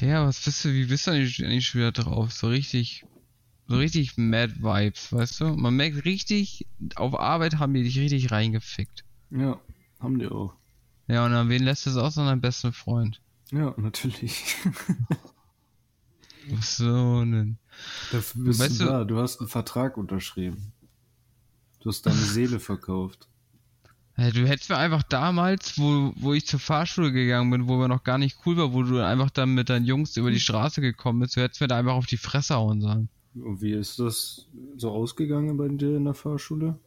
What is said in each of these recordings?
Der, was bist du, wie bist du eigentlich, schon wieder drauf? So richtig, so richtig Mad Vibes, weißt du? Man merkt richtig, auf Arbeit haben die dich richtig reingefickt. Ja, haben die auch. Ja, und an wen lässt es aus? An deinen besten Freund. Ja, natürlich. so denn. Dafür bist Weißt du du- da. Du hast einen Vertrag unterschrieben. Du hast deine Seele verkauft. Du hättest mir einfach damals, wo, wo ich zur Fahrschule gegangen bin, wo wir noch gar nicht cool war, wo du einfach dann mit deinen Jungs über die Straße gekommen bist, du hättest mir da einfach auf die Fresse hauen sollen. Und wie ist das so ausgegangen bei dir in der Fahrschule?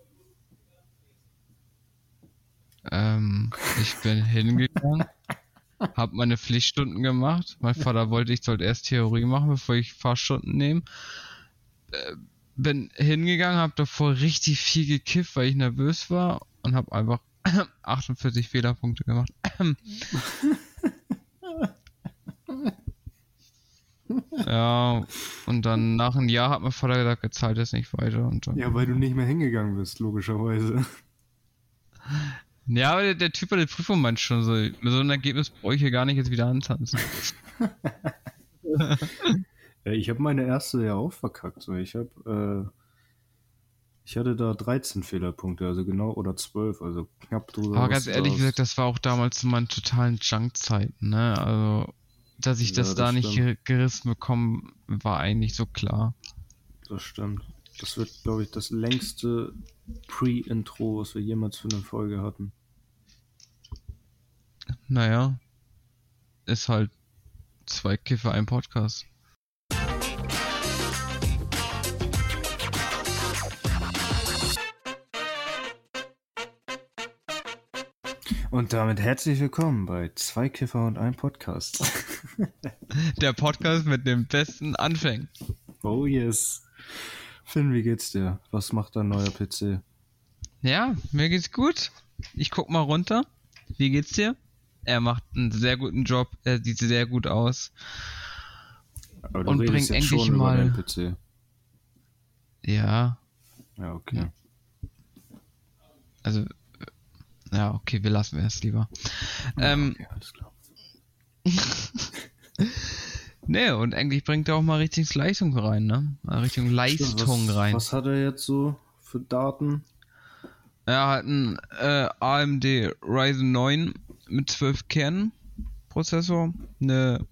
Ähm, ich bin hingegangen, hab meine Pflichtstunden gemacht. Mein Vater wollte, ich sollte erst Theorie machen, bevor ich Fahrstunden nehme. Äh, bin hingegangen, hab davor richtig viel gekifft, weil ich nervös war und hab einfach 48 Fehlerpunkte gemacht. ja, und dann nach einem Jahr hat mein Vater gesagt, er zahlt jetzt nicht weiter. Und dann, Ja, weil du nicht mehr hingegangen bist, logischerweise. Ja, aber der, der Typ bei der Prüfung meint schon so, mit so einem Ergebnis brauche ich hier gar nicht jetzt wieder antanzen. Ja, ich habe meine erste ja auch verkackt. So. Ich habe, äh, ich hatte da 13 Fehlerpunkte, also genau, oder 12, also knapp drüber. Aber ganz ehrlich gesagt, das war auch damals zu meinen totalen Junk-Zeiten, ne? Also, dass ich Ja, das, das da nicht stimmt. ge- gerissen bekomme, war eigentlich so klar. Das stimmt. Das wird, glaube ich, das längste Pre-Intro, was wir jemals für eine Folge hatten. Naja, ist halt zwei Kiffer, ein Podcast. Und damit herzlich willkommen bei Zwei Kiffer und ein Podcast. Der Podcast mit den besten Anfängen. oh yes. Finn, wie geht's dir? Was macht dein neuer PC? Ja, mir geht's gut. Ich guck mal runter. Wie geht's dir? Er macht einen sehr guten Job. Er sieht sehr gut aus. Aber Und bringt endlich mal- deinen PC. Ja, Ja, okay. also, äh, ja, okay, wir lassen es lieber. Ähm, okay, alles klar. Nee, und eigentlich bringt er auch mal richtig Leistung rein, ne? Richtung Leistung was, rein. Was hat er jetzt so für Daten? Er hat einen äh, AMD Ryzen 9 mit 12 Kernen Prozessor, eine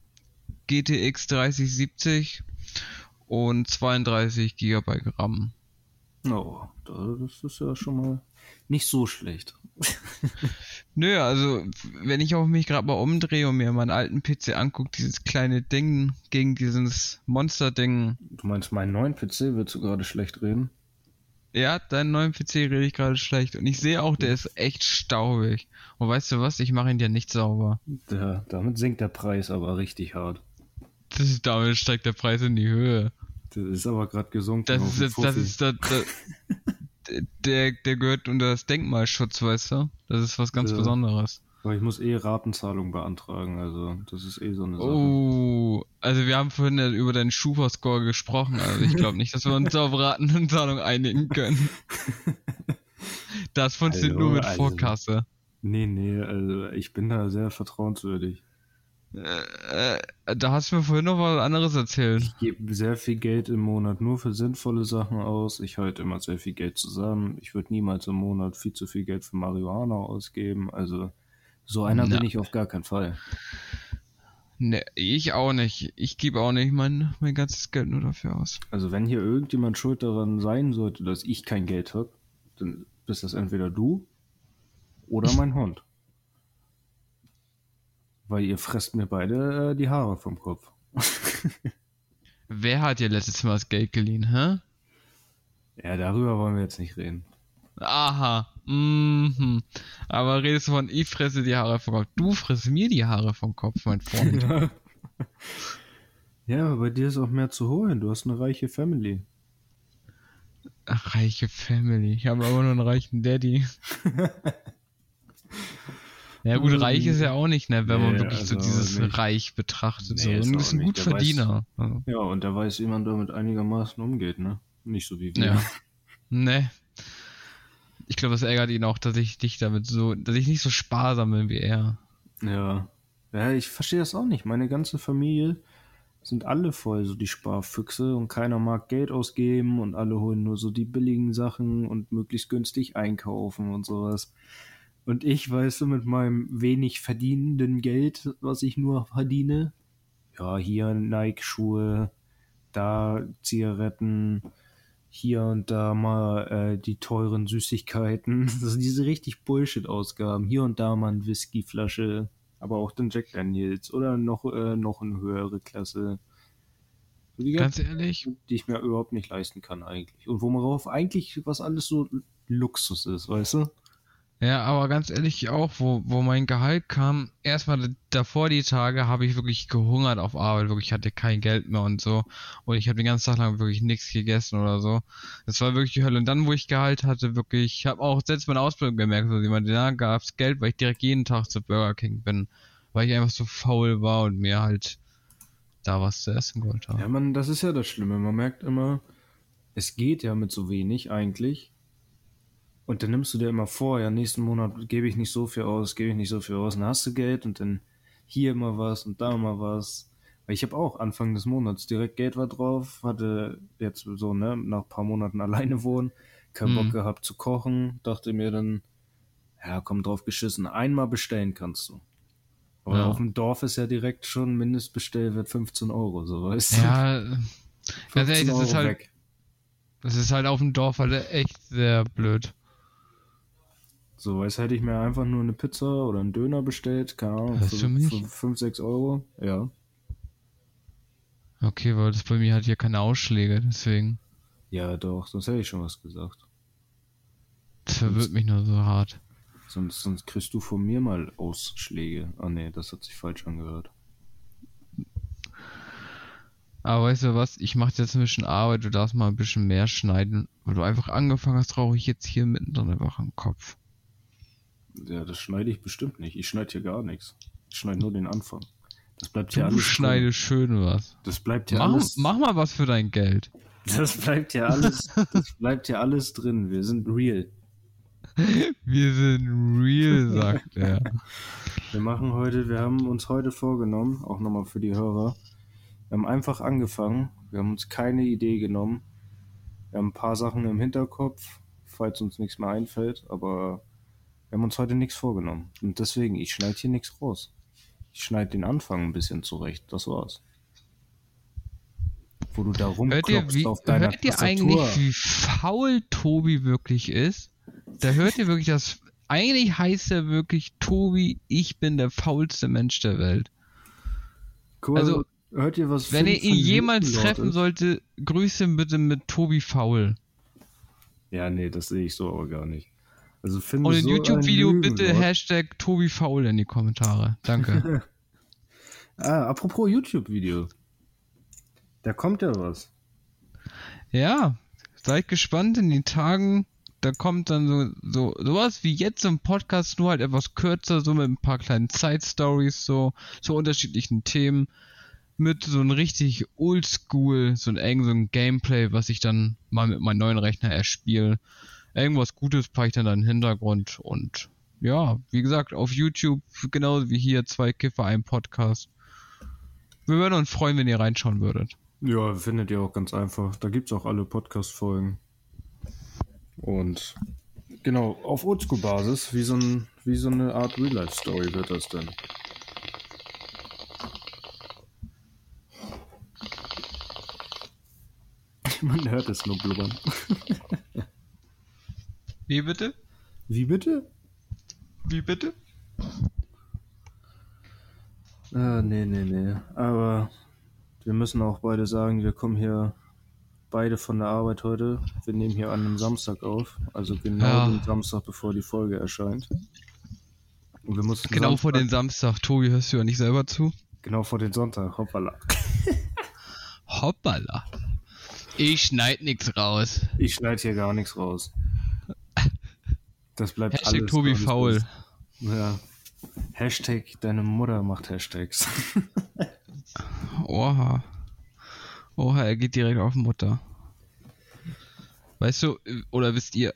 GTX 3070 und 32 GB RAM. Oh, da- das ist ja schon mal nicht so schlecht. Nö, also wenn ich auch mich gerade mal umdrehe und mir meinen alten PC angucke, dieses kleine Ding gegen dieses Monster-Ding. Du meinst, meinen neuen PC willst du gerade schlecht reden? Ja, deinen neuen PC rede ich gerade schlecht. Und ich sehe auch, der ist echt staubig. Und weißt du was? Ich mache ihn ja nicht sauber. Der, damit sinkt der Preis aber richtig hart. Das ist, damit steigt der Preis in die Höhe. Das ist aber gerade gesunken. Das ist jetzt, das ist, das, das, der, der gehört unter das Denkmalschutz, weißt du? Das ist was ganz Ja. Besonderes. Aber ich muss eh Ratenzahlung beantragen, also das ist eh so eine Sache. Oh, also wir haben vorhin ja über deinen Schufa-Score gesprochen, also ich glaube nicht, dass wir uns auf Ratenzahlung einigen können. Das funktioniert nur mit also- Vorkasse. Nee, nee, also ich bin da sehr vertrauenswürdig. Äh, äh, da hast du mir vorhin noch was anderes erzählt. Ich gebe sehr viel Geld im Monat nur für sinnvolle Sachen aus. Ich halte immer sehr viel Geld zusammen. Ich würde niemals im Monat viel zu viel Geld für Marihuana ausgeben. Also so einer Na. bin ich auf gar keinen Fall. Ne, ich auch nicht. Ich gebe auch nicht mein, mein ganzes Geld nur dafür aus. Also wenn hier irgendjemand schuld daran sein sollte, dass ich kein Geld habe, dann bist das entweder du oder mein Hund. Weil ihr fresst mir beide äh, die Haare vom Kopf. Wer hat dir letztes Mal das Geld geliehen, hä? Ja, darüber wollen wir jetzt nicht reden. Aha. Mhm. Aber redest du von, ich fresse die Haare vom Kopf. Du frisst mir die Haare vom Kopf, mein Freund. ja, aber bei dir ist auch mehr zu holen. Du hast eine reiche Family. Reiche Family. Ich habe aber nur einen reichen Daddy. Ja gut, reich ist ja auch nicht, ne, wenn man Nee, wirklich so also dieses nicht. Reich betrachtet. Nee, so. ist Und auch ist ein nicht. Der Gutverdiener. Also, Ja, und der weiß, wie man damit einigermaßen umgeht, ne? Nicht so wie wir. Ja. Ne. Ich glaube, das ärgert ihn auch, dass ich dich damit so, dass ich nicht so sparsam bin wie er. Ja. Ja, Ja, ich verstehe das auch nicht. Meine ganze Familie sind alle voll so die Sparfüchse und keiner mag Geld ausgeben und alle holen nur so die billigen Sachen und möglichst günstig einkaufen und sowas. Und ich, weißt du, mit meinem wenig verdienenden Geld, was ich nur verdiene, ja, hier Nike-Schuhe, da Zigaretten, hier und da mal äh, die teuren Süßigkeiten. Das sind diese richtig Bullshit-Ausgaben. Hier und da mal eine Whiskyflasche, aber auch den Jack Daniels oder noch, äh, noch eine höhere Klasse. Die Ganz ehrlich? Die ich mir überhaupt nicht leisten kann eigentlich. Und worauf eigentlich was alles so Luxus ist, weißt du? Ja, aber ganz ehrlich auch, wo, wo mein Gehalt kam, erstmal davor die Tage habe ich wirklich gehungert auf Arbeit, wirklich hatte kein Geld mehr und so. Und ich habe den ganzen Tag lang wirklich nichts gegessen oder so. Das war wirklich die Hölle. Und dann, wo ich Gehalt hatte, wirklich, ich habe auch selbst meine Ausbildung gemerkt, so jemand, da gab's Geld, weil ich direkt jeden Tag zu Burger King bin, weil ich einfach so faul war und mir halt da was zu essen wollte. Ja, man, das ist ja das Schlimme. Man merkt immer, es geht ja mit so wenig eigentlich. Und dann nimmst du dir immer vor, ja, nächsten Monat gebe ich nicht so viel aus, gebe ich nicht so viel aus, dann hast du Geld und dann hier immer was und da mal was. Weil ich habe auch Anfang des Monats direkt Geld war drauf, hatte jetzt so, ne, nach ein paar Monaten alleine wohnen, keinen Bock mhm. gehabt zu kochen, dachte mir dann, ja, komm drauf geschissen, einmal bestellen kannst du. Aber ja. auf dem Dorf ist ja direkt schon Mindestbestellwert 15 Euro, so weißt du. Ja, ganz ehrlich, das ist halt, weg. das ist halt auf dem Dorf halt echt sehr blöd. So, als hätte ich mir einfach nur eine Pizza oder einen Döner bestellt, keine Ahnung, für, für 5, 6 Euro, ja. Okay, weil das bei mir hat hier keine Ausschläge, deswegen. Ja, doch, sonst hätte ich schon was gesagt. Das verwirrt sonst, mich nur so hart. Sonst, sonst kriegst du von mir mal Ausschläge. Ah nee, das hat sich falsch angehört. Aber weißt du was, ich mache jetzt ein bisschen Arbeit, du darfst mal ein bisschen mehr schneiden, weil du einfach angefangen hast, rauche ich jetzt hier mittendrin einfach im Kopf. Ja, das schneide ich bestimmt nicht. Ich schneide hier gar nichts. Ich schneide nur den Anfang. Das bleibt hier du alles. Du schneidest schön was. Das bleibt hier mach, alles. Mach mal was für dein Geld. Das bleibt hier alles. das bleibt hier alles drin. Wir sind real. Wir sind real, sagt er. Wir machen heute, wir haben uns heute vorgenommen, auch nochmal für die Hörer. Wir haben einfach angefangen. Wir haben uns keine Idee genommen. Wir haben ein paar Sachen im Hinterkopf, falls uns nichts mehr einfällt, aber wir haben uns heute nichts vorgenommen. Und deswegen, ich schneide hier nichts raus. Ich schneide den Anfang ein bisschen zurecht. Das war's. Wo du da rumklopfst auf deiner Hört ihr eigentlich, wie faul Tobi wirklich ist? Da hört ihr wirklich das. Eigentlich heißt er wirklich Tobi, ich bin der faulste Mensch der Welt. Cool. Also, hört ihr was? Wenn ihr ihn jemals treffen sollte, grüße ihn bitte mit Tobi faul. Ja, nee, das sehe ich so aber gar nicht. Also finde Und ein so YouTube-Video bitte Hashtag Tobi Faul in die Kommentare. Danke. ah, apropos YouTube-Video. Da kommt ja was. Ja, seid gespannt in den Tagen. Da kommt dann so, so sowas wie jetzt im Podcast, nur halt etwas kürzer, so mit ein paar kleinen Side-Stories, so zu unterschiedlichen Themen. Mit so ein richtig oldschool, so ein eng, so ein Gameplay, was ich dann mal mit meinem neuen Rechner erspiele irgendwas Gutes packe ich dann in den Hintergrund und ja, wie gesagt, auf YouTube, genauso wie hier, zwei Kiffer, ein Podcast. Wir würden uns freuen, wenn ihr reinschauen würdet. Ja, findet ihr auch ganz einfach. Da gibt es auch alle Podcast-Folgen. Und genau, auf Oldschool-Basis, wie, so ein, wie so eine Art Real-Life-Story wird das denn. Man hört es nur blubbern. Wie bitte? Wie bitte? Wie bitte? Ah, nee, nee, nee. Aber wir müssen auch beide sagen, wir kommen hier beide von der Arbeit heute. Wir nehmen hier an einem Samstag auf. Also genau ja. den Samstag, bevor die Folge erscheint. Und wir mussten genau Samstag, vor den Samstag. Tobi, hörst du ja nicht selber zu? Genau vor den Sonntag. Hoppala. Hoppala. Ich schneid nichts raus. Ich schneid hier gar nichts raus. Das bleibt Hashtag alles Tobi faul. Ja. Hashtag deine Mutter macht Hashtags. Oha. Oha, er geht direkt auf Mutter. Weißt du, oder wisst ihr,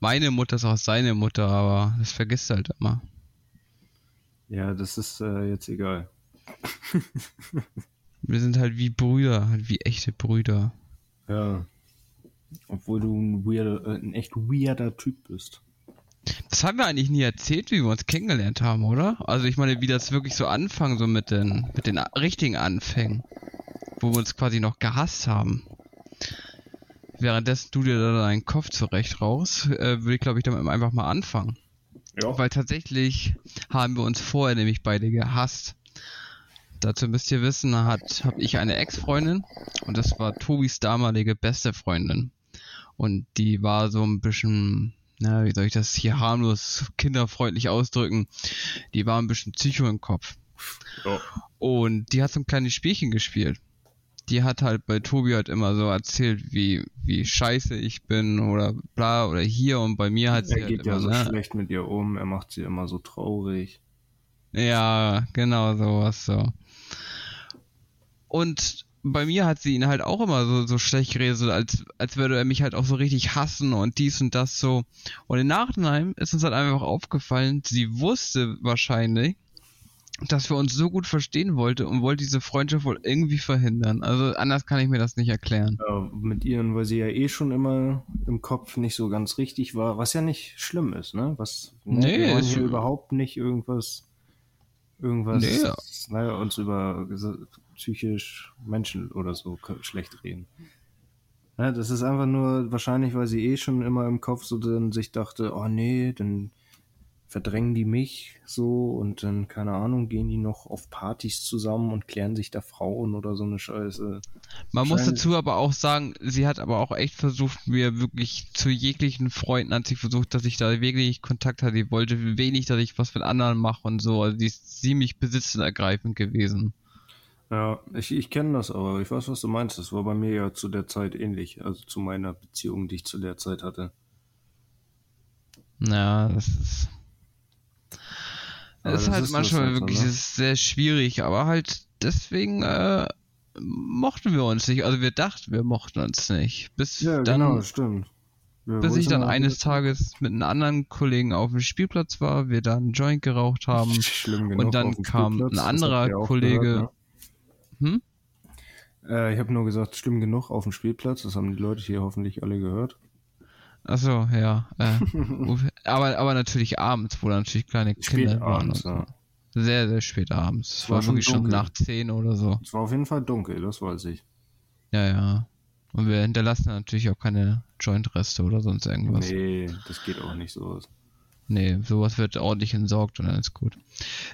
meine Mutter ist auch seine Mutter, aber das vergisst halt immer. Ja, das ist äh, jetzt egal. Wir sind halt wie Brüder, halt wie echte Brüder. Ja. Obwohl du ein, weirder, äh, ein echt weirder Typ bist. Das haben wir eigentlich nie erzählt, wie wir uns kennengelernt haben, oder? Also ich meine, wie das wirklich so anfangen, so mit den, mit den richtigen Anfängen. Wo wir uns quasi noch gehasst haben. Währenddessen du dir da deinen Kopf zurecht raus, äh, würde ich glaube ich damit einfach mal anfangen. Ja. Weil tatsächlich haben wir uns vorher nämlich beide gehasst. Dazu müsst ihr wissen, hat habe ich eine Ex-Freundin und das war Tobis damalige beste Freundin. Und die war so ein bisschen, na, wie soll ich das hier harmlos kinderfreundlich ausdrücken? Die war ein bisschen Psycho im Kopf. Ja. Und die hat so ein kleines Spielchen gespielt. Die hat halt bei Tobi halt immer so erzählt, wie, wie scheiße ich bin oder bla oder hier und bei mir hat sie Er halt geht ja so ne? schlecht mit ihr um, er macht sie immer so traurig. Ja, genau sowas so. Und bei mir hat sie ihn halt auch immer so, so schlecht geredet, als, als würde er mich halt auch so richtig hassen und dies und das so. Und im Nachhinein ist uns halt einfach aufgefallen, sie wusste wahrscheinlich, dass wir uns so gut verstehen wollte und wollte diese Freundschaft wohl irgendwie verhindern. Also anders kann ich mir das nicht erklären. Ja, mit ihr, weil sie ja eh schon immer im Kopf nicht so ganz richtig war, was ja nicht schlimm ist, ne? Was, ne? Nee, wir wollen hier überhaupt nicht irgendwas, irgendwas, Nee. ne, uns über psychisch Menschen oder so schlecht reden. Ne, das ist einfach nur wahrscheinlich, weil sie eh schon immer im Kopf so dann sich dachte, oh nee, dann verdrängen die mich so und dann, keine Ahnung, gehen die noch auf Partys zusammen und klären sich da Frauen oder so eine Scheiße. Man muss dazu aber auch sagen, sie hat aber auch echt versucht, mir wirklich zu jeglichen Freunden hat sie versucht, dass ich da wirklich Kontakt hatte. Die wollte wenig, dass ich was mit anderen mache und so. Also die ist ziemlich besitzenergreifend gewesen. Ja, ich, ich kenne das aber. Ich weiß, was du meinst. Das war bei mir ja zu der Zeit ähnlich. Also zu meiner Beziehung, die ich zu der Zeit hatte. Ja, das ist. Aber Das ist halt ist manchmal halt so, wirklich ne? ist sehr schwierig, aber halt deswegen äh, mochten wir uns nicht. Also wir dachten, wir mochten uns nicht. Bis dann, genau, stimmt. Wir bis ich dann mal- eines Tages mit einem anderen Kollegen auf dem Spielplatz war, wir dann einen Joint geraucht haben. Schlimm genug und dann kam ein anderer Kollege- gehört, Hm? äh, ich habe nur gesagt, schlimm genug auf dem Spielplatz. Das haben die Leute hier hoffentlich alle gehört. Achso, ja. Äh, aber, aber natürlich abends, wo dann natürlich kleine Spät Kinder waren. abends, und ja. Sehr, sehr spät abends. Es war, war schon wirklich schon nach 10 oder so. Es war auf jeden Fall dunkel, das weiß ich. Ja, ja. Und wir hinterlassen natürlich auch keine Joint-Reste oder sonst irgendwas. Nee. Das geht auch nicht so. Sowas wird ordentlich entsorgt und dann ist gut.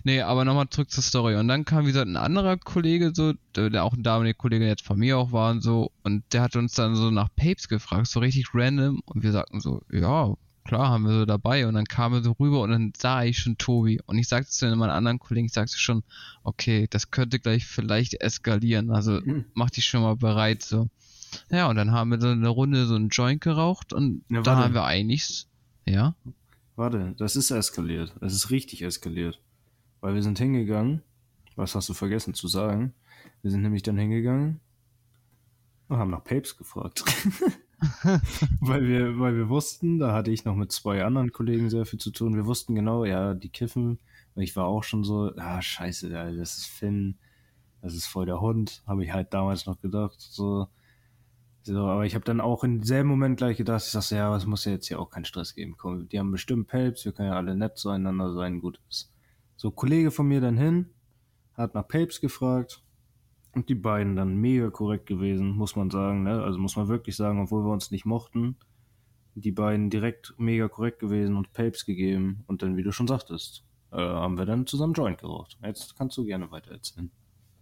Nee, aber nochmal zurück zur Story. Und dann kam, wie gesagt, ein anderer Kollege, so, der, auch ein damaliger Kollege jetzt von mir auch war und so, und der hat uns dann so nach Papes gefragt, so richtig random, und wir sagten so, ja, klar, haben wir so dabei. Und dann kam er so rüber und dann sah ich schon Tobi. Und ich sagte zu meinen anderen Kollegen, ich sagte schon, okay, das könnte gleich vielleicht eskalieren. Also Hm. mach dich schon mal bereit, so. Ja, und dann haben wir so eine Runde so einen Joint geraucht und Ja, dann warte. haben wir eigentlich, ja, Warte, das ist eskaliert. Es ist richtig eskaliert. Weil wir sind hingegangen. Was hast du vergessen zu sagen? Wir sind nämlich dann hingegangen und haben nach Papes gefragt. weil, wir, weil wir wussten, da hatte ich noch mit zwei anderen Kollegen sehr viel zu tun. Wir wussten genau, ja, die kiffen. Ich war auch schon so, ah, scheiße, das ist Finn. Das ist voll der Hund. Habe ich halt damals noch gedacht. So, so, aber ich habe dann auch in selben Moment gleich gedacht, ich dachte, ja, es muss ja jetzt hier auch keinen Stress geben. Komm, die haben bestimmt Papes, wir können ja alle nett zueinander sein, gut ist. So, Kollege von mir dann hin, hat nach Papes gefragt und die beiden dann mega korrekt gewesen, muss man sagen, ne? Also muss man wirklich sagen, obwohl wir uns nicht mochten, die beiden direkt mega korrekt gewesen und Papes gegeben und dann, wie du schon sagtest, äh, haben wir dann zusammen Joint geraucht. Jetzt kannst du gerne weiter erzählen.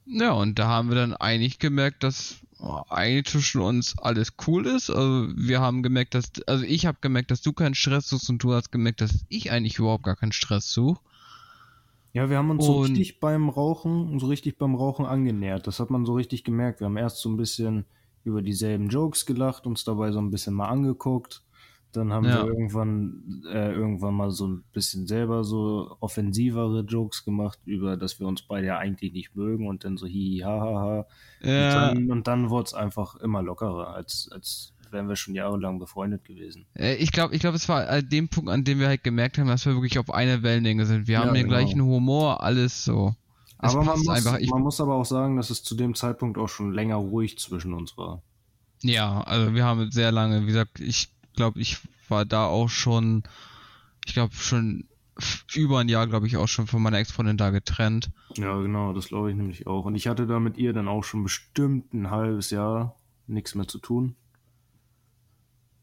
Ja, und da haben wir dann eigentlich gemerkt, dass oh, eigentlich zwischen uns alles cool ist. Also wir haben gemerkt, dass, also ich habe gemerkt, dass du keinen Stress suchst und du hast gemerkt, dass ich eigentlich überhaupt gar keinen Stress suche. Ja, wir haben uns so Und- richtig beim Rauchen, so richtig beim Rauchen angenähert. Das hat man so richtig gemerkt. Wir haben erst so ein bisschen über dieselben Jokes gelacht, uns dabei so ein bisschen mal angeguckt. Dann haben Ja. wir irgendwann, äh, irgendwann mal so ein bisschen selber so offensivere Jokes gemacht, über dass wir uns beide ja eigentlich nicht mögen und dann so hi, ha, ha, ha. Ja, Und dann, und dann wurde es einfach immer lockerer, als, als wären wir schon jahrelang befreundet gewesen. Äh, Ich glaube, ich glaube, es war an dem Punkt, an dem wir halt gemerkt haben, dass wir wirklich auf einer Wellenlänge sind. Wir Ja, haben den genau. gleichen Humor, alles so. Es aber man muss, einfach. Man muss aber auch sagen, dass es zu dem Zeitpunkt auch schon länger ruhig zwischen uns war. ja, also wir haben sehr lange, wie gesagt, ich glaube, ich war da auch schon, ich glaube schon über ein Jahr, glaube ich, auch schon von meiner Ex-Freundin da getrennt. Ja, genau, das glaube ich nämlich auch. Und ich hatte da mit ihr dann auch schon bestimmt ein halbes Jahr nichts mehr zu tun.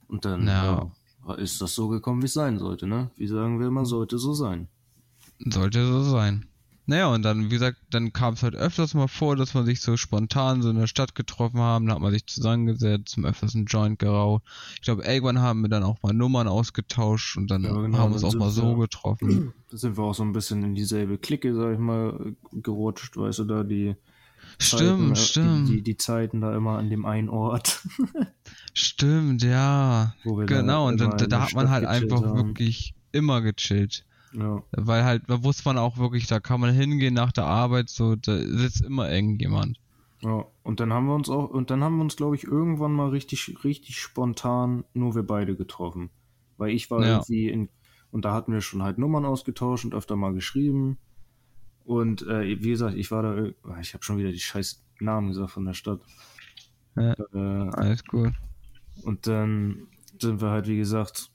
Und dann Ja. ja, ist das so gekommen, wie es sein sollte, ne? Wie sagen wir immer, sollte so sein. Sollte so sein. Naja, und dann, wie gesagt, dann kam es halt öfters mal vor, dass man sich so spontan so in der Stadt getroffen haben, dann hat man sich zusammengesetzt, zum öfters einen Joint geraucht. Ich glaube, irgendwann haben wir dann auch mal Nummern ausgetauscht und dann Ja, genau, haben wir uns auch mal so wir- getroffen. Da sind wir auch so ein bisschen in dieselbe Clique, sag ich mal, gerutscht, weißt du, da die Zeiten, Stimmt, äh, stimmt, Die, die, die Zeiten da immer an dem einen Ort, stimmt, ja. wo wir da Genau, und da, da hat man halt einfach haben. wirklich immer gechillt. Ja, Weil halt, da wusste man auch wirklich, da kann man hingehen nach der Arbeit, so, da sitzt immer irgendjemand. ja. Und dann haben wir uns auch, und dann haben wir uns, glaube ich, irgendwann mal richtig, richtig spontan nur wir beide getroffen. Weil ich war Ja. irgendwie in, und da hatten wir schon halt Nummern ausgetauscht und öfter mal geschrieben. Und äh, wie gesagt, ich war da, ah, ich habe schon wieder die scheiß Namen gesagt von der Stadt. Ja. Äh, Alles gut. Und dann sind wir halt, wie gesagt,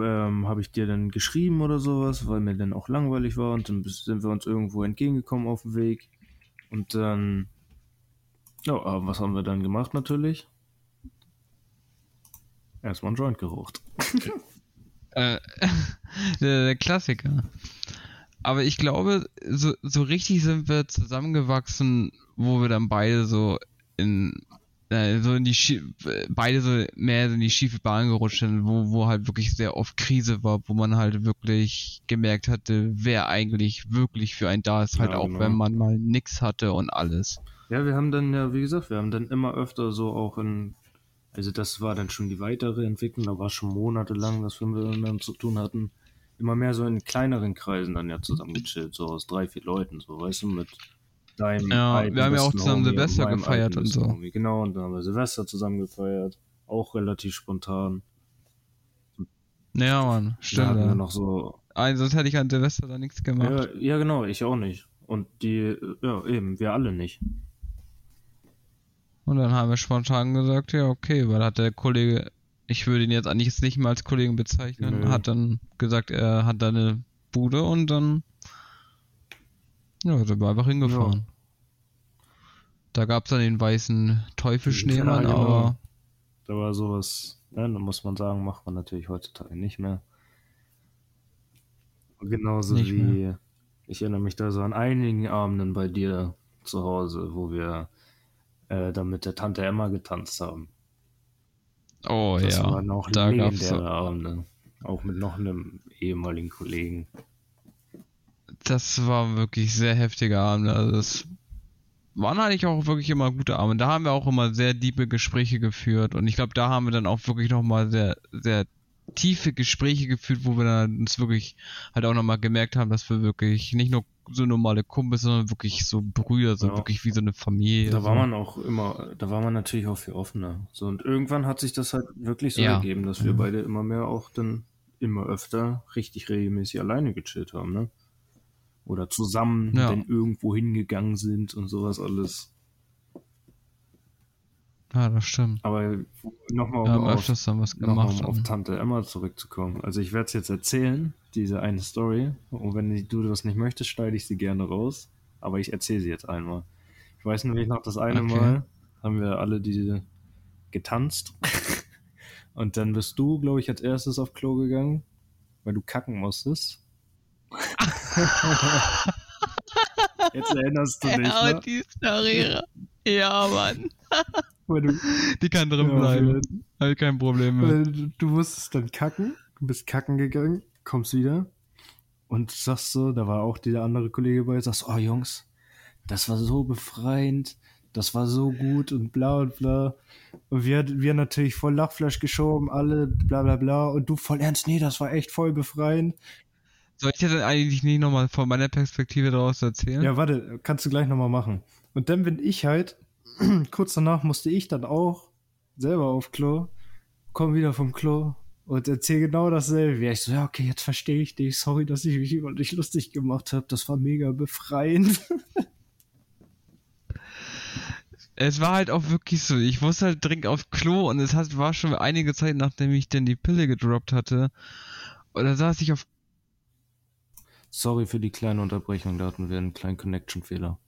ähm, habe ich dir dann geschrieben oder sowas, weil mir dann auch langweilig war und dann sind wir uns irgendwo entgegengekommen auf dem Weg. Und dann, ja, aber was haben wir dann gemacht natürlich? Erstmal einen Joint geraucht. Äh, der, Klassiker. Aber ich glaube, so, so richtig sind wir zusammengewachsen, wo wir dann beide so in so in die Schie beide so mehr in die schiefe Bahn gerutscht sind, wo, wo halt wirklich sehr oft Krise war, wo man halt wirklich gemerkt hatte, wer eigentlich wirklich für einen da ist, halt Ja, auch genau. wenn man mal nix hatte und alles. Ja, wir haben dann ja, wie gesagt, wir haben dann immer öfter so auch in, also das war dann schon die weitere Entwicklung, da war schon monatelang, dass wir miteinander zu tun hatten, immer mehr so in kleineren Kreisen dann ja zusammen gechillt, so aus drei, vier Leuten, so, weißt du, mit deinem Ja, wir haben ja auch zusammen Silvester gefeiert und so. Homie. Genau, und dann haben wir Silvester zusammen gefeiert, auch relativ spontan. Ja, Mann, Da stimmt. wir Ja. noch so, Also, sonst hätte ich an Silvester da nichts gemacht. ja, ja genau, ich auch nicht. Und die, ja eben, wir alle nicht. Und dann haben wir spontan gesagt, ja, okay, weil hat der Kollege, ich würde ihn jetzt eigentlich jetzt nicht mal als Kollegen bezeichnen, Nö. hat dann gesagt, er hat da eine Bude und dann ja, sind wir einfach hingefahren. Da gab's dann den weißen Teufelschneemann, Ja, genau. aber Da war sowas, ne, da muss man sagen, macht man natürlich heutzutage nicht mehr. Genauso Nicht wie, mehr. ich erinnere mich da so an einigen Abenden bei dir zu Hause, wo wir äh, da mit der Tante Emma getanzt haben. oh Das ja, da legendäre so, Abende. Auch mit noch einem ehemaligen Kollegen. Das war wirklich sehr heftige Abende. Also das waren eigentlich auch wirklich immer gute Abende. Da haben wir auch immer sehr tiefe Gespräche geführt und ich glaube, da haben wir dann auch wirklich nochmal sehr, sehr tiefe Gespräche geführt, wo wir dann uns wirklich halt auch nochmal gemerkt haben, dass wir wirklich nicht nur so normale Kumpels, sondern wirklich so Brüder, so Ja. wirklich wie so eine Familie. Da so. war man auch immer, da war man natürlich auch viel offener. So, und irgendwann hat sich das halt wirklich so Ja. ergeben, dass wir Mhm. beide immer mehr auch dann immer öfter richtig regelmäßig alleine gechillt haben, ne? Oder zusammen Ja. dann irgendwo hingegangen sind und sowas alles. Ja, das stimmt. Aber nochmal um auf, öfters dann was noch gemacht. um auf Tante Emma zurückzukommen. Also ich werde es jetzt erzählen, diese eine Story. Und wenn du das nicht möchtest, schneide ich sie gerne raus. Aber ich erzähle sie jetzt einmal. Ich weiß nämlich noch, das eine Okay. Mal haben wir alle diese getanzt. Und dann bist du, glaube ich, als erstes auf Klo gegangen, weil du kacken musstest. Jetzt erinnerst du dich, Ja, ne? die Story. Ja, Mann. Du, Die kann drin Ja, bleiben. Habe ich kein Problem mit. Du, du musstest dann kacken, du bist kacken gegangen, kommst wieder und sagst so, da war auch dieser andere Kollege bei, sagst, oh Jungs, das war so befreiend, das war so gut und bla und bla. Und wir, wir natürlich voll Lachfleisch geschoben, alle bla bla bla und du voll ernst, nee, das war echt voll befreiend. Soll ich dir denn eigentlich nicht nochmal von meiner Perspektive daraus erzählen? Ja, warte, kannst du gleich nochmal machen. Und dann bin ich halt, kurz danach musste ich dann auch selber auf Klo, komm wieder vom Klo und erzähl genau dasselbe. Ja, ich so, ja, okay, jetzt verstehe ich dich. Sorry, dass ich mich über dich lustig gemacht habe. Das war mega befreiend. Es war halt auch wirklich so, ich musste halt dringend aufs Klo und es hat, war schon einige Zeit, nachdem ich denn die Pille gedroppt hatte. Und da saß ich auf Sorry für die kleine Unterbrechung, da hatten wir einen kleinen Connection-Fehler.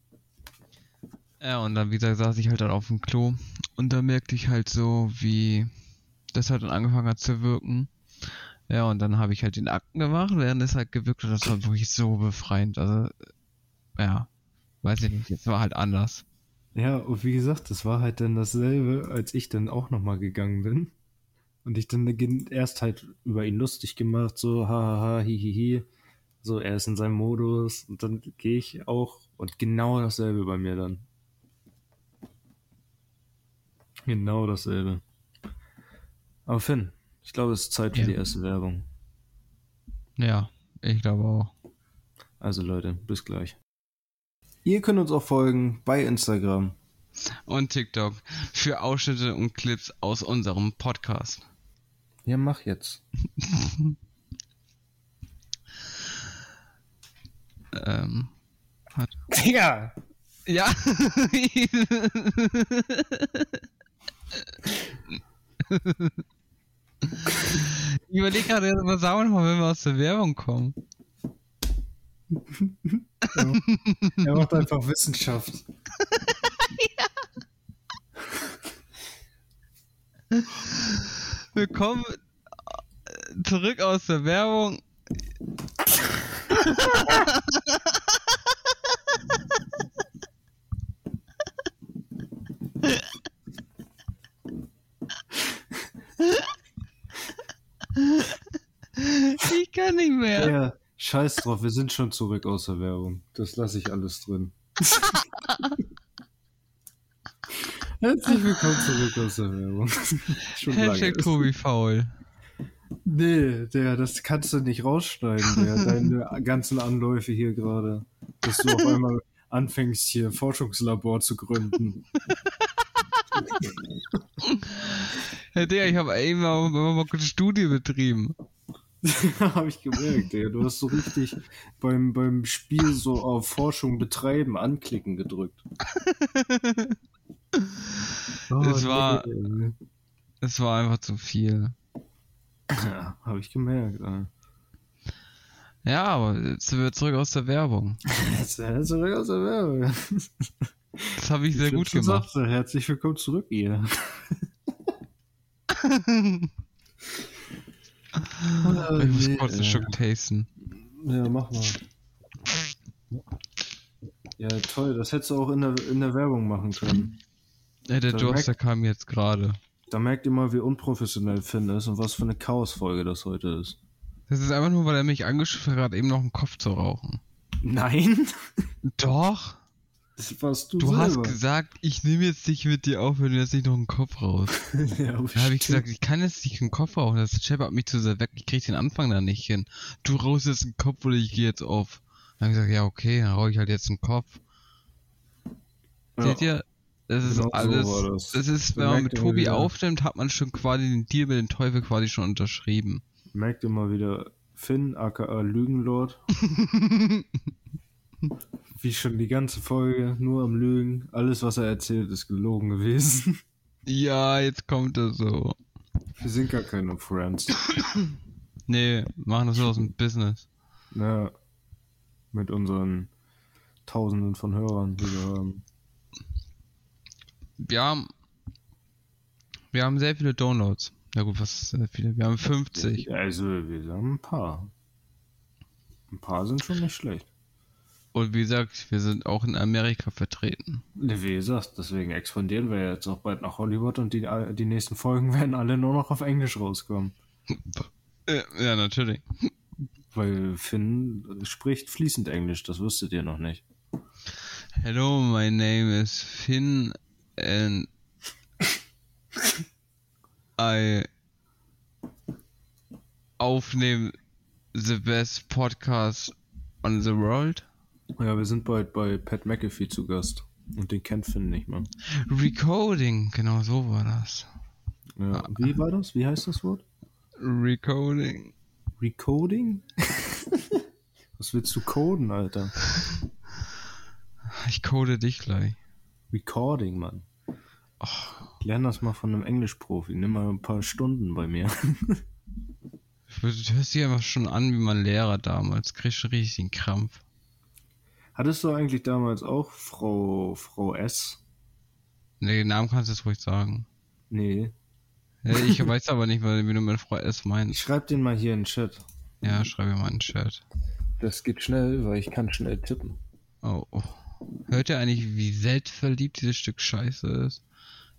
Ja, und dann, wie gesagt, saß ich halt dann auf dem Klo und da merkte ich halt so, wie das halt dann angefangen hat zu wirken. Ja, und dann habe ich halt den Akten gemacht, während es halt gewirkt hat. Das war wirklich so befreiend. Also, ja, weiß ich nicht, jetzt war halt anders. Ja, und wie gesagt, das war halt dann dasselbe, als ich dann auch nochmal gegangen bin. Und ich dann erst halt über ihn lustig gemacht, so, hahaha, hihihi. So, er ist in seinem Modus. Und dann gehe ich auch und genau dasselbe bei mir dann. Genau dasselbe. Aber Finn, ich glaube, es ist Zeit für Ja. die erste Werbung. Ja, ich glaube auch. Also Leute, bis gleich. Ihr könnt uns auch folgen bei Instagram. Und TikTok für Ausschnitte und Clips aus unserem Podcast. Ja, mach jetzt. Ähm, hat, Digga! ja. ich überlege gerade, was sagen wir, wenn wir aus der Werbung kommen. Er macht einfach Wissenschaft. Wir kommen äh, zurück aus der Werbung. Ich kann nicht mehr. Ja, scheiß drauf, wir sind schon zurück aus der Werbung. Das lasse ich alles drin. Herzlich willkommen zurück aus der Werbung. schon Hashtag. Tobi faul. Nee, der, das kannst du nicht rausschneiden, der, deine ganzen Anläufe hier gerade. Dass du auf einmal anfängst, hier Forschungslabor zu gründen. Ja, Digga, ich habe eben mal, mal, eine Studie betrieben. Habe ich gemerkt, Digga. Du hast so richtig beim, beim Spiel so auf Forschung betreiben, anklicken gedrückt. Oh, Es war- nee. Es war einfach zu viel. Ja, habe ich gemerkt. Alter. Ja, aber jetzt sind wir zurück aus der Werbung. Jetzt äh, zurück aus der Werbung. Das habe ich sehr gut gemacht. sagte, Herzlich willkommen zurück, ihr. Ich muss kurz einen Schluck tasten. Ja, mach mal. Ja, toll. Das hättest du auch in der, in der Werbung machen können. Ja, der Durst, der kam jetzt gerade. Da merkt ihr mal, wie unprofessionell Finn ist und was für eine Chaosfolge das heute ist. Das ist einfach nur, weil er mich angeschrieben hat, eben noch einen Kopf zu rauchen. Nein? Doch. Das warst du, Du hast gesagt, ich nehme jetzt nicht mit dir auf, wenn du jetzt nicht noch einen Kopf raus. ja, Da habe ich gesagt, ich kann jetzt nicht einen Kopf rauchen. Das scheppert mich zu sehr weg. Ich krieg den Anfang da nicht hin. Du rauchst jetzt einen Kopf oder ich gehe jetzt auf. Dann habe ich gesagt, ja, okay, dann rauche ich halt jetzt einen Kopf. Seht ihr? Das ist Genau so alles. war das. das ist, wenn man mit Tobi wieder. aufnimmt, hat man schon quasi den Deal mit dem Teufel quasi schon unterschrieben. Merkt mal wieder Finn, aka Lügenlord. Wie schon die ganze Folge, nur am Lügen. Alles, was er erzählt, ist gelogen gewesen. ja, jetzt kommt er so. Wir sind gar keine Friends. Nee, machen das nur aus dem Business. Ja, mit unseren Tausenden von Hörern, die wir haben. Wir haben. Wir haben sehr viele Downloads. Ja gut, was ist sehr viele? Wir haben 50. Also, wir haben ein paar. Ein paar sind schon nicht schlecht. Und wie gesagt, wir sind auch in Amerika vertreten. Wie gesagt, deswegen expandieren wir jetzt auch bald nach Hollywood und die, die nächsten Folgen werden alle nur noch auf Englisch rauskommen. Ja, ja natürlich. Weil Finn spricht fließend Englisch, das wüsstet ihr noch nicht. Hello, my name is Finn and I aufnehme the best podcast on the world. Ja, wir sind bald bei Pat McAfee zu Gast. Und den kennt Finn nicht mal. Recording, genau so war das. Ja. Wie war das? Wie heißt das Wort? Recoding. Recoding? Was willst du coden, Alter? Ich code dich gleich. Recording, Mann. Lern das mal von einem Englischprofi. Nimm mal ein paar Stunden bei mir. Du hörst dich einfach schon an wie mein Lehrer damals. Kriegst schon richtig den Krampf. Hattest du eigentlich damals auch Frau, Frau S? Nee, den Namen kannst du jetzt ruhig sagen. Nee. Ja, Ich weiß aber nicht, wie du mit Frau S Ich meinst. schreib den mal hier in den Chat. Ja, schreib mir mal in den Chat. Das geht schnell, weil ich kann schnell tippen. Oh, oh. Hört ihr eigentlich, wie selbstverliebt dieses Stück Scheiße ist?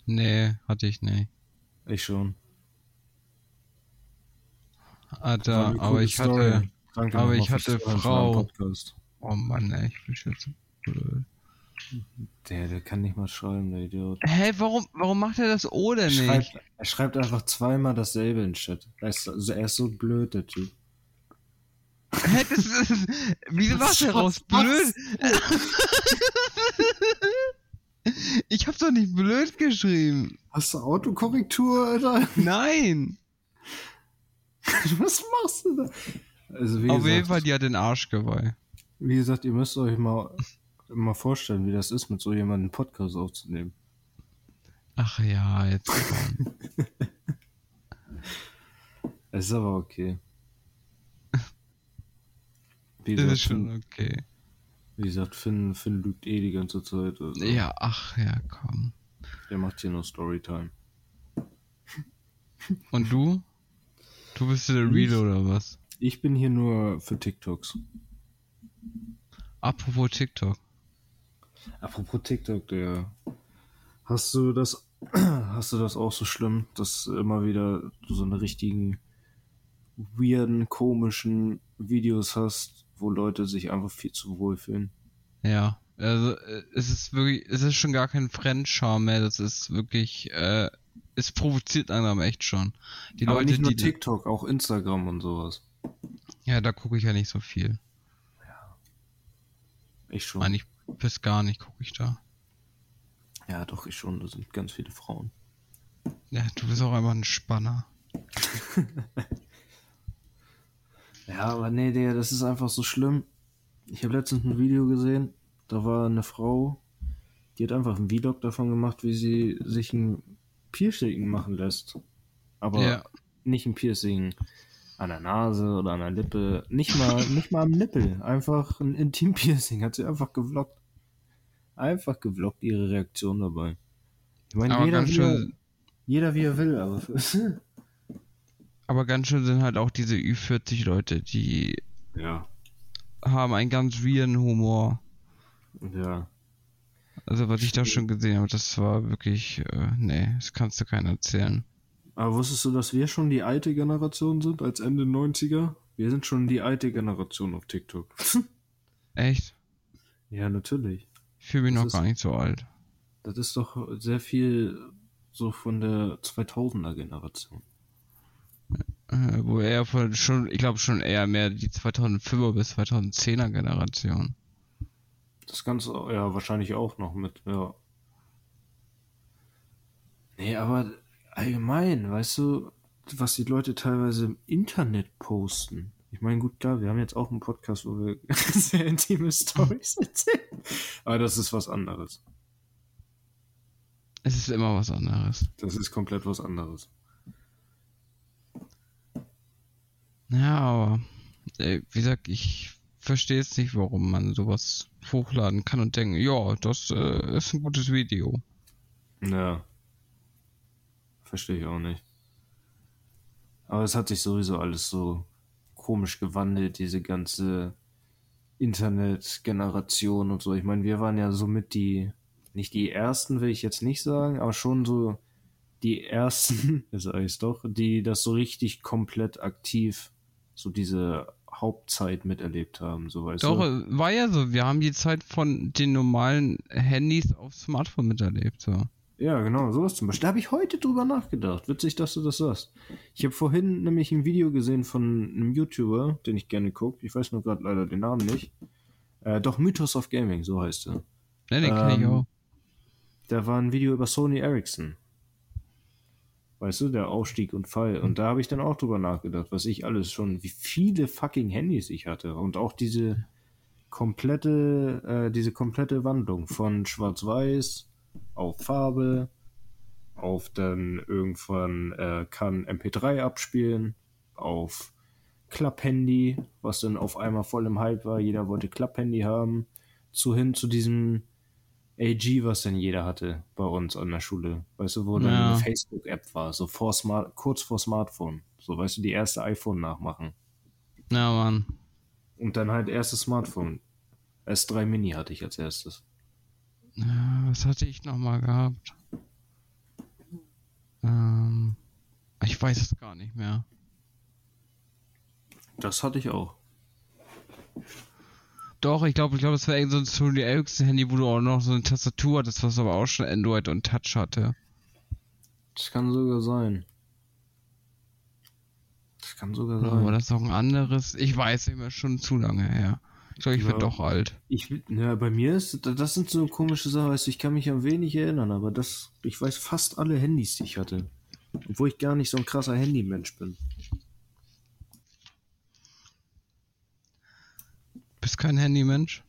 Nee, hatte ich nicht. Ich schon. Alter, eine aber ich Story. hatte. Danke aber ich hatte Frau. Oh Mann, ey, ich bin schon so blöd. Der, der kann nicht mal schreiben, der Idiot. Hä, warum, warum macht er das O denn nicht? Schreibt, er schreibt einfach zweimal dasselbe in Chat. Er ist, also er ist so blöd, der Typ. Hä, das ist, wieso macht er raus? Blöd? Ich hab doch nicht blöd geschrieben. Hast du Autokorrektur, Alter? Nein. Was machst du da? Also wie Auf jeden gesagt, Fall, die hat den Arschgeweih. wie gesagt, ihr müsst euch mal, mal vorstellen, wie das ist, mit so jemandem einen Podcast aufzunehmen. Ach ja, jetzt. Es ist aber okay. Wie Das gesagt, ist schon Finn, okay. wie gesagt Finn, Finn lügt eh die ganze Zeit. Also Ja, ach ja, komm. Der macht hier nur Storytime. Und du? Du bist der Ich? Real oder was? Ich bin hier nur für TikToks. Apropos TikTok. Apropos TikTok, der. Hast du das, hast du das auch so schlimm, dass immer wieder so eine richtigen weirden, komischen Videos hast, wo Leute sich einfach viel zu wohl fühlen? Ja, also äh, es ist wirklich, es ist schon gar kein Fremdscham mehr, das ist wirklich, äh, es provoziert einen echt schon. Die Aber Leute, nicht nur die, TikTok, auch Instagram und sowas. ja, da gucke ich ja nicht so viel. Ich schon. Eigentlich bis gar nicht gucke ich da. ja, doch, ich schon. Da sind ganz viele Frauen. Ja, du bist auch einfach ein Spanner. Ja, aber nee, Digga, das ist einfach so schlimm. Ich habe letztens ein Video gesehen, da war eine Frau, die hat einfach einen Vlog davon gemacht, wie sie sich ein Piercing machen lässt. Aber Ja. nicht ein Piercing an der Nase oder an der Lippe, nicht mal, nicht mal am Nippel, einfach ein Intim-Piercing, hat sie einfach gevloggt. Einfach gevloggt, ihre Reaktion dabei. Ich meine, jeder, er, jeder wie er will, aber aber ganz schön sind halt auch diese Ü40 Leute, die ja, haben einen ganz weirden Humor. ja. Also was ich da schon gesehen habe, das war wirklich, äh, nee, das kannst du keinem erzählen. Aber wusstest du, dass wir schon die alte Generation sind, als Ende 90er? Wir sind schon die alte Generation auf TikTok. Echt? ja, natürlich. Ich fühle mich Das noch ist- gar nicht so alt. Das ist doch sehr viel so von der 2000er Generation. Äh, wo eher von schon, ich glaube schon eher mehr die 2005er bis 2010er Generation. Das Ganze, ja, wahrscheinlich auch noch mit, ja. Nee, aber allgemein, weißt du, was die Leute teilweise im Internet posten. Ich meine, gut, klar, wir haben jetzt auch einen Podcast, wo wir sehr intime Stories erzählen. Aber das ist was anderes. Es ist immer was anderes. Das ist komplett was anderes. Ja, aber äh, wie gesagt, ich verstehe jetzt nicht, warum man sowas hochladen kann und denken, ja, das äh, ist ein gutes Video. Ja. Verstehe ich auch nicht. Aber es hat sich sowieso alles so komisch gewandelt, diese ganze Internetgeneration und so. Ich meine, wir waren ja somit die, nicht die ersten, will ich jetzt nicht sagen, aber schon so die ersten, sag ich doch, die das so richtig komplett aktiv, so diese Hauptzeit miterlebt haben, so weißt Doch, du. äh, war ja so. Wir haben die Zeit von den normalen Handys auf Smartphone miterlebt. So. Ja, genau, sowas zum Beispiel. Da habe ich heute drüber nachgedacht. Witzig, dass du das sagst. Ich habe vorhin nämlich ein Video gesehen von einem YouTuber, den ich gerne gucke. Ich weiß nur gerade leider den Namen nicht. Äh, doch, Mythos of Gaming, so heißt er. Ne, den kenn ich Ähm, auch. Da war ein Video über Sony Ericsson. Weißt du, der Aufstieg und Fall. Und da habe ich dann auch drüber nachgedacht, was ich alles schon, wie viele fucking Handys ich hatte. Und auch diese komplette, äh, diese komplette Wandlung von Schwarz-Weiß auf Farbe, auf dann irgendwann äh, kann MP3 abspielen, auf Klapphandy, was dann auf einmal voll im Hype war. Jeder wollte Klapphandy haben. Zu hin zu diesem AG, was denn jeder hatte bei uns an der Schule. Weißt du, wo dann Ja. eine Facebook-App war, so vor Smart, kurz vor Smartphone. So, weißt du, die erste iPhone nachmachen. Ja, Mann. Und dann halt erstes Smartphone. S3 Mini hatte ich als erstes. Ja, was hatte ich nochmal gehabt? Ähm, ich weiß es gar nicht mehr. Das hatte ich auch. Doch, ich glaube, ich glaube, das war irgend so ein Sony Ericsson Handy, wo du auch noch so eine Tastatur hattest, was aber auch schon Android und Touch hatte. Das kann sogar sein. Das kann sogar sein. war das noch ein anderes? Ich weiß nicht mehr, schon zu lange her. Ich glaube, ich Ja. bin doch alt. Ich, ja, bei mir ist, das sind so komische Sachen, weißt du, ich kann mich an wenig erinnern, aber das, ich weiß fast alle Handys, die ich hatte. Obwohl ich gar nicht so ein krasser Handymensch bin. Bist kein Handymensch?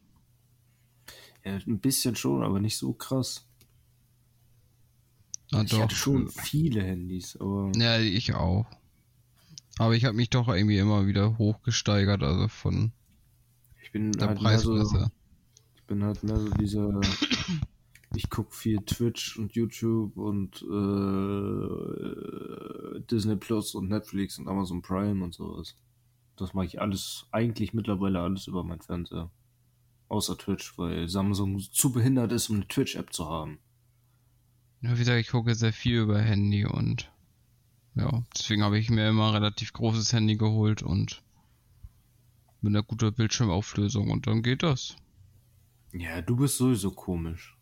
Ja, ein bisschen schon, aber nicht so krass. Ah, ich hatte schon viele Handys, aber Ja, ich auch. Aber ich habe mich doch irgendwie immer wieder hochgesteigert, also von ich bin der halt mehr so, Preisklasse. ich bin halt mehr so dieser, ich guck viel Twitch und YouTube und äh, Disney Plus und Netflix und Amazon Prime und sowas. Das mache ich alles, eigentlich mittlerweile alles über meinen Fernseher. Außer Twitch, weil Samsung zu behindert ist, um eine Twitch-App zu haben. Ja, wie gesagt, ich gucke sehr viel über Handy und ja, deswegen habe ich mir immer ein relativ großes Handy geholt und mit einer guten Bildschirmauflösung und dann geht das. Ja, du bist sowieso komisch.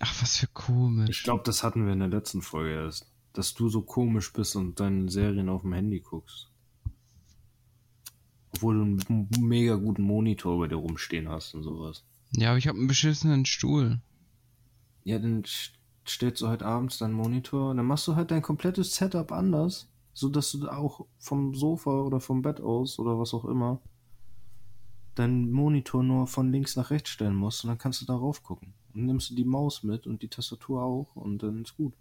Ach, was für komisch. Ich glaube, das hatten wir in der letzten Folge erst. Dass du so komisch bist und deine Serien auf dem Handy guckst. Obwohl du einen mega guten Monitor bei dir rumstehen hast und sowas. Ja, aber ich habe einen beschissenen Stuhl. Ja, dann st- stellst du halt abends deinen Monitor und dann machst du halt dein komplettes Setup anders, so dass du auch vom Sofa oder vom Bett aus oder was auch immer deinen Monitor nur von links nach rechts stellen musst und dann kannst du darauf gucken. Und nimmst du die Maus mit und die Tastatur auch und dann ist gut.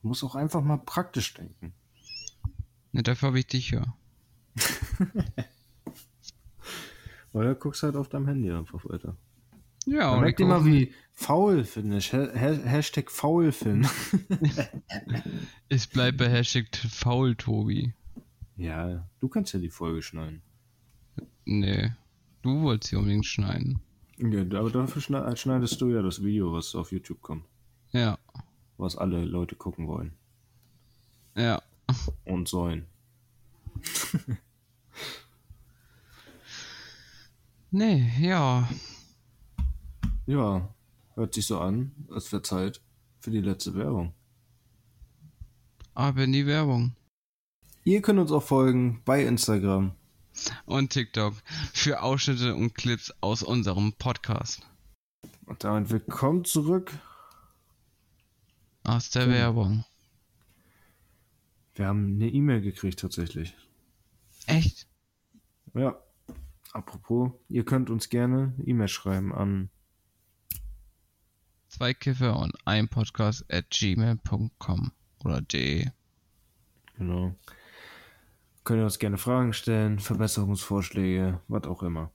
Du musst auch einfach mal praktisch denken. Ja, dafür habe ich dich ja. Oder guckst halt auf deinem Handy einfach weiter. Ja, und merkt ich immer, wie faul finde ich. Ha Ha- Hashtag faul Finn. es bleibt bei Hashtag faul, Tobi. ja, du kannst ja die Folge schneiden. Nee, du wolltest sie unbedingt schneiden. Ja, aber dafür schne- schneidest du ja das Video, was auf YouTube kommt. Ja, Was alle Leute gucken wollen. ja. Und sollen. Nee, ja. Ja, hört sich so an, als wäre Zeit für die letzte Werbung. Aber in die Werbung. Ihr könnt uns auch folgen bei Instagram. Und TikTok für Ausschnitte und Clips aus unserem Podcast. Und damit willkommen zurück. Aus der Genau. Werbung. Wir haben eine E-Mail gekriegt tatsächlich. Echt? Ja. Apropos, ihr könnt uns gerne E-Mail schreiben an Zwei Kiffer und ein Podcast at gmail.com oder de. Genau. Könnt ihr uns gerne Fragen stellen, Verbesserungsvorschläge, was auch immer.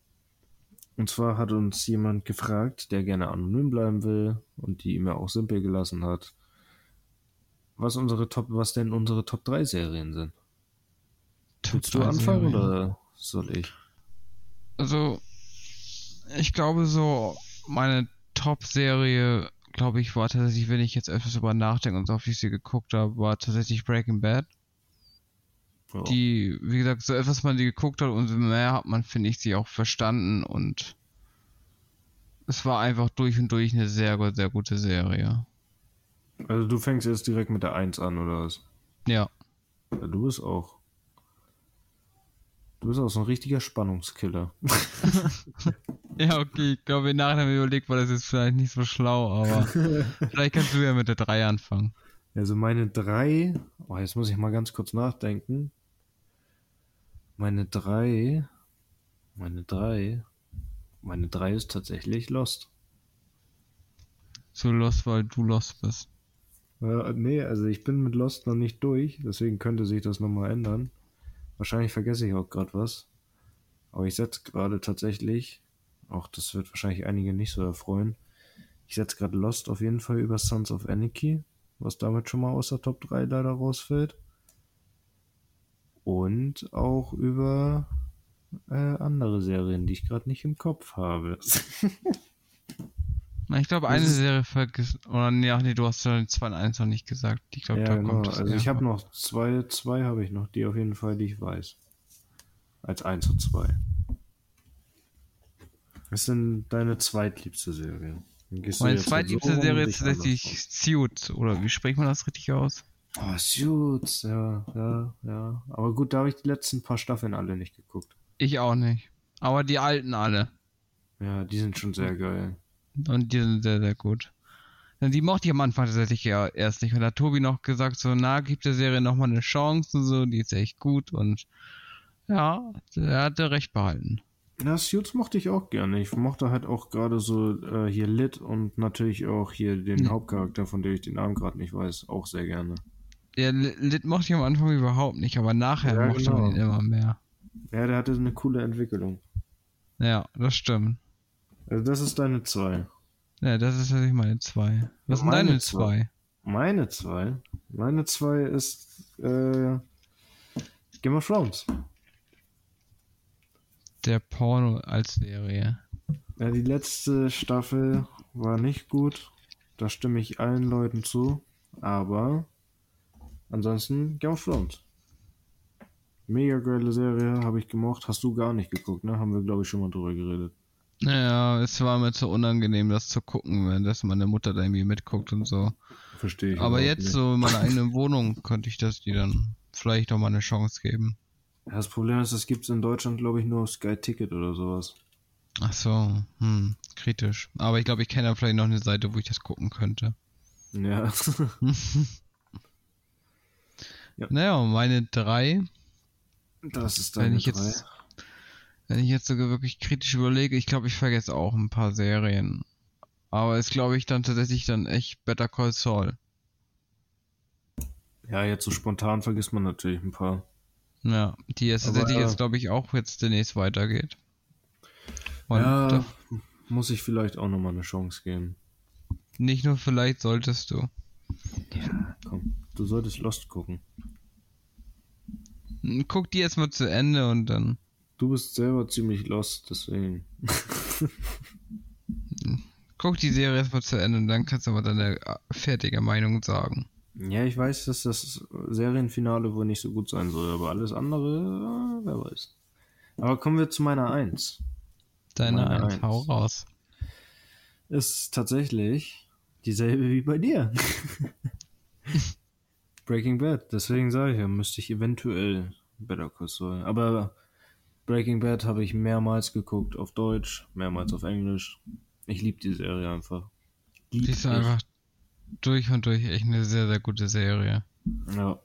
Und zwar hat uns jemand gefragt, der gerne anonym bleiben will und die E-Mail auch simpel gelassen hat, was unsere Top, was denn unsere Top 3 Serien sind. Willst du anfangen oder soll ich? Also, ich glaube so, meine Top-Serie, glaube ich, war tatsächlich, wenn ich jetzt etwas über nachdenke und so oft ich sie geguckt habe, war tatsächlich Breaking Bad. Ja. Die, wie gesagt, so etwas man die geguckt hat, umso mehr hat man, finde ich, sie auch verstanden und es war einfach durch und durch eine sehr, sehr gute Serie. Also du fängst jetzt direkt mit der 1 an, oder was? Ja. Ja, du bist auch. Du bist auch so ein richtiger Spannungskiller. Ja, okay, ich glaube, nachher überlegt war das jetzt vielleicht nicht so schlau, aber vielleicht kannst du ja mit der 3 anfangen. Also meine drei, oh, jetzt muss ich mal ganz kurz nachdenken. Meine drei, meine drei, meine drei ist tatsächlich Lost. So Lost, weil du Lost bist. Äh, nee, also ich bin mit Lost noch nicht durch, deswegen könnte sich das nochmal ändern. Wahrscheinlich vergesse ich auch gerade was. Aber ich setze gerade tatsächlich, auch das wird wahrscheinlich einige nicht so erfreuen, ich setze gerade Lost auf jeden Fall über Sons of Anarchy, was damit schon mal aus der Top 3 leider rausfällt. Und auch über äh, andere Serien, die ich gerade nicht im Kopf habe. Ich glaube, eine Serie vergisst. Oder nee, ach nee, du hast ja 2 und 1 noch nicht gesagt. Ich glaube, ja, da genau. kommt das. Also ich habe noch zwei, zwei habe ich noch, die auf jeden Fall, die ich weiß. Als 1 und 2. Was ist denn deine zweitliebste Serie? Meine zweitliebste so Serie ist ich tatsächlich Suits. Oder wie spricht man das richtig aus? Oh, Suits, ja, ja, ja. Aber gut, da habe ich die letzten paar Staffeln alle nicht geguckt. Ich auch nicht. Aber die alten alle. Ja, die sind schon sehr geil. Und die sind sehr, sehr gut. Denn die mochte ich am Anfang tatsächlich ja erst nicht. Und da hat Tobi noch gesagt, so, na, gibt der Serie nochmal eine Chance und so, die ist echt gut. Und ja, er hatte recht behalten. Ja, Suits mochte ich auch gerne. Ich mochte halt auch gerade so äh, hier Lit und natürlich auch hier den Ja. Hauptcharakter, von dem ich den Namen gerade nicht weiß, auch sehr gerne. Ja, Lit mochte ich am Anfang überhaupt nicht, aber nachher Ja, mochte genau. man ihn immer mehr. Ja, der hatte eine coole Entwicklung. Ja, das stimmt. Also das ist deine zwei. Ja, das ist natürlich meine zwei. Was sind meine deine zwei. zwei? Meine zwei? Meine zwei ist äh, Game of Thrones. Der Porno als Serie. Ja, die letzte Staffel war nicht gut. Da stimme ich allen Leuten zu. Aber ansonsten Game of Thrones. Mega geile Serie, habe ich gemocht. Hast du gar nicht geguckt, ne? Haben wir, glaube ich, schon mal drüber geredet. Naja, es war mir zu unangenehm, das zu gucken, wenn das meine Mutter da irgendwie mitguckt und so. Verstehe ich. Aber jetzt nicht. so in meiner eigenen Wohnung könnte ich das die dann vielleicht auch mal eine Chance geben. Ja, das Problem ist, das gibt es in Deutschland, glaube ich, nur auf Sky Ticket oder sowas. Ach so, hm, kritisch. Aber ich glaube, ich kenne da vielleicht noch eine Seite, wo ich das gucken könnte. Ja. Naja, und meine drei, Das ist wenn deine ich jetzt, wenn ich jetzt sogar wirklich kritisch überlege, ich glaube, ich vergesse auch ein paar Serien. Aber ist, glaube ich, dann tatsächlich dann echt Better Call Saul. Ja, jetzt so spontan vergisst man natürlich ein paar. Ja, die jetzt Aber, tatsächlich ja. jetzt, glaube ich, auch jetzt demnächst weitergeht. Und ja, da- muss ich vielleicht auch nochmal eine Chance geben. nicht nur vielleicht solltest du. Komm, du solltest Lost gucken. Guck die jetzt mal zu Ende und dann. Du bist selber ziemlich lost, deswegen. Guck die Serie erstmal zu Ende und dann kannst du aber deine äh, fertige Meinung sagen. Ja, ich weiß, dass das Serienfinale wohl nicht so gut sein soll, aber alles andere, äh, wer weiß. Aber kommen wir zu meiner Eins. Deine Meine Eins, Eins. hau raus. Ist tatsächlich dieselbe wie bei dir. Breaking Bad, deswegen sage ich ja, müsste ich eventuell Better Call Saul. Aber Breaking Bad habe ich mehrmals geguckt, auf Deutsch, mehrmals auf Englisch. Ich liebe die Serie einfach. Lieb Die ist einfach durch und durch echt eine sehr, sehr gute Serie. Ja.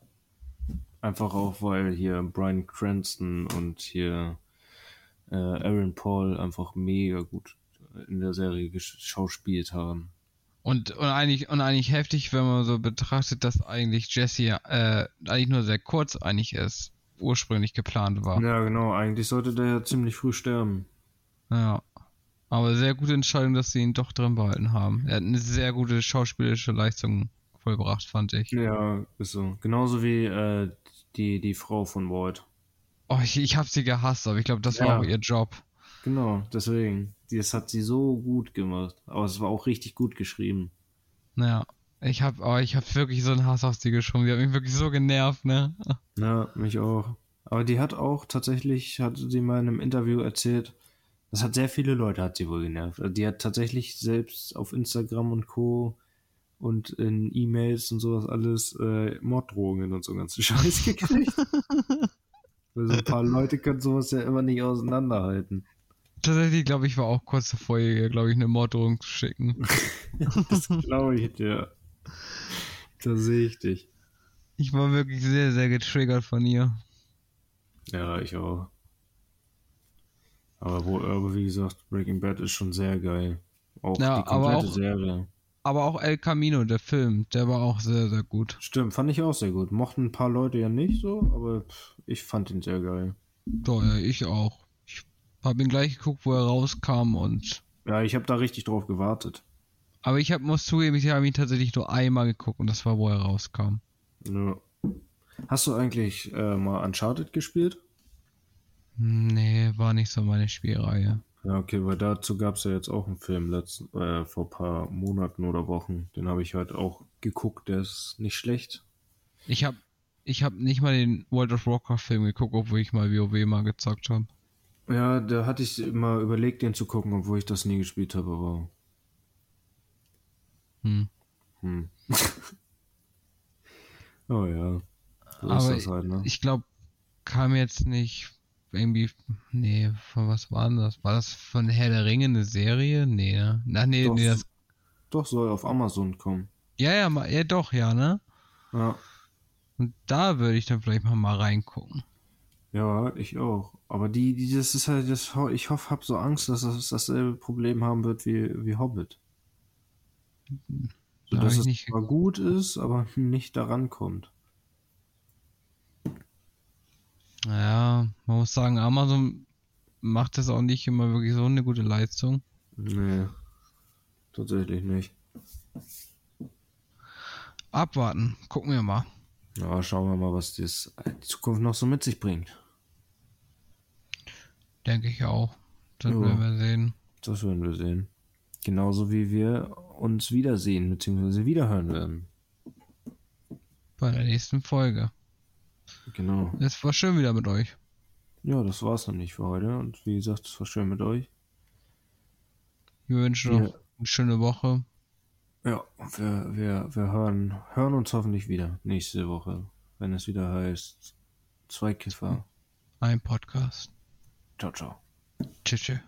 Einfach auch, weil hier Brian Cranston und hier äh, Aaron Paul einfach mega gut in der Serie geschauspielt haben. Und, und eigentlich, und eigentlich heftig, wenn man so betrachtet, dass eigentlich Jesse äh, eigentlich nur sehr kurz eigentlich ist, ursprünglich geplant war. Ja, genau. Eigentlich sollte der ja ziemlich früh sterben. Ja. Aber sehr gute Entscheidung, dass sie ihn doch drin behalten haben. Er hat eine sehr gute schauspielerische Leistung vollbracht, fand ich. Ja, ist so. Genauso wie äh, die, die Frau von Walt. Oh, ich, ich habe sie gehasst, aber ich glaube, das Ja. war auch ihr Job. Genau, deswegen. Das hat sie so gut gemacht. Aber es war auch richtig gut geschrieben. Naja. Ich habe oh, ich hab wirklich so einen Hass auf sie geschoben. Die hat mich wirklich so genervt, ne? Ja, mich auch. Aber die hat auch tatsächlich, hat sie mal in einem Interview erzählt, das hat sehr viele Leute, hat sie wohl genervt. Also die hat tatsächlich selbst auf Instagram und Co. und in E-Mails und sowas alles äh, Morddrohungen und so ganzen Scheiß gekriegt. Weil so ein paar Leute können sowas ja immer nicht auseinanderhalten. Tatsächlich, glaube ich, war auch kurz davor, ihr, glaube ich, eine Morddrohung zu schicken. Das glaube ich dir. Da sehe ich dich. Ich war wirklich sehr, sehr getriggert von ihr. Ja, ich auch. Aber, wo, aber wie gesagt, Breaking Bad ist schon sehr geil. Auch Ja, die komplette aber auch- Serie. Aber auch El Camino, der Film, der war auch sehr, sehr gut. Stimmt, fand ich auch sehr gut. Mochten ein paar Leute ja nicht so, aber ich fand ihn sehr geil. Doch, ja, ich auch. Ich habe ihn gleich geguckt, wo er rauskam und. Ja, ich habe da richtig drauf gewartet. Aber ich hab, muss zugeben, ich habe ihn tatsächlich nur einmal geguckt und das war, wo er rauskam. Ja. Hast du eigentlich äh, mal Uncharted gespielt? Nee, war nicht so meine Spielreihe. Ja, okay, weil dazu gab es ja jetzt auch einen Film letzten, äh, vor ein paar Monaten oder Wochen. Den habe ich halt auch geguckt, der ist nicht schlecht. Ich habe ich hab nicht mal den World of Warcraft Film geguckt, obwohl ich mal WoW mal gezockt habe. Ja, da hatte ich mal überlegt, den zu gucken, obwohl ich das nie gespielt habe, aber. Hm. Hm. oh ja. So Aber ist das halt, ne? Ich glaube, kam jetzt nicht irgendwie. Nee, von was war denn das? War das von Herr der Ringe eine Serie? Nee, ne? Ach, nee, Doch. nee, das. Doch, soll auf Amazon kommen. Ja, ja, ja, doch, ja, ne? Ja. Und da würde ich dann vielleicht mal, mal reingucken. Ja, ich auch. Aber die, die das ist halt, das, ich hoffe, hab so Angst, dass das dasselbe Problem haben wird wie, wie Hobbit. So, Da hab dass ich es nicht zwar gut ist, aber nicht daran kommt. Ja, man muss sagen, Amazon macht das auch nicht immer wirklich so eine gute Leistung. Nee. Tatsächlich nicht. Abwarten, gucken wir mal. Ja, schauen wir mal, was das die Zukunft noch so mit sich bringt. Denke ich auch. Das Ja. werden wir sehen. Das werden wir sehen. Genauso wie wir uns wiedersehen bzw. wiederhören werden. Bei der nächsten Folge. Genau. Es war schön wieder mit euch. Ja, das war's dann nicht für heute. Und wie gesagt, es war schön mit euch. Wir wünschen Ja. noch eine schöne Woche. Ja, wir, wir, wir hören, hören uns hoffentlich wieder nächste Woche, wenn es wieder heißt Zwei Kiffer. Ein Podcast. Ciao, ciao. Tschüss. tschüss.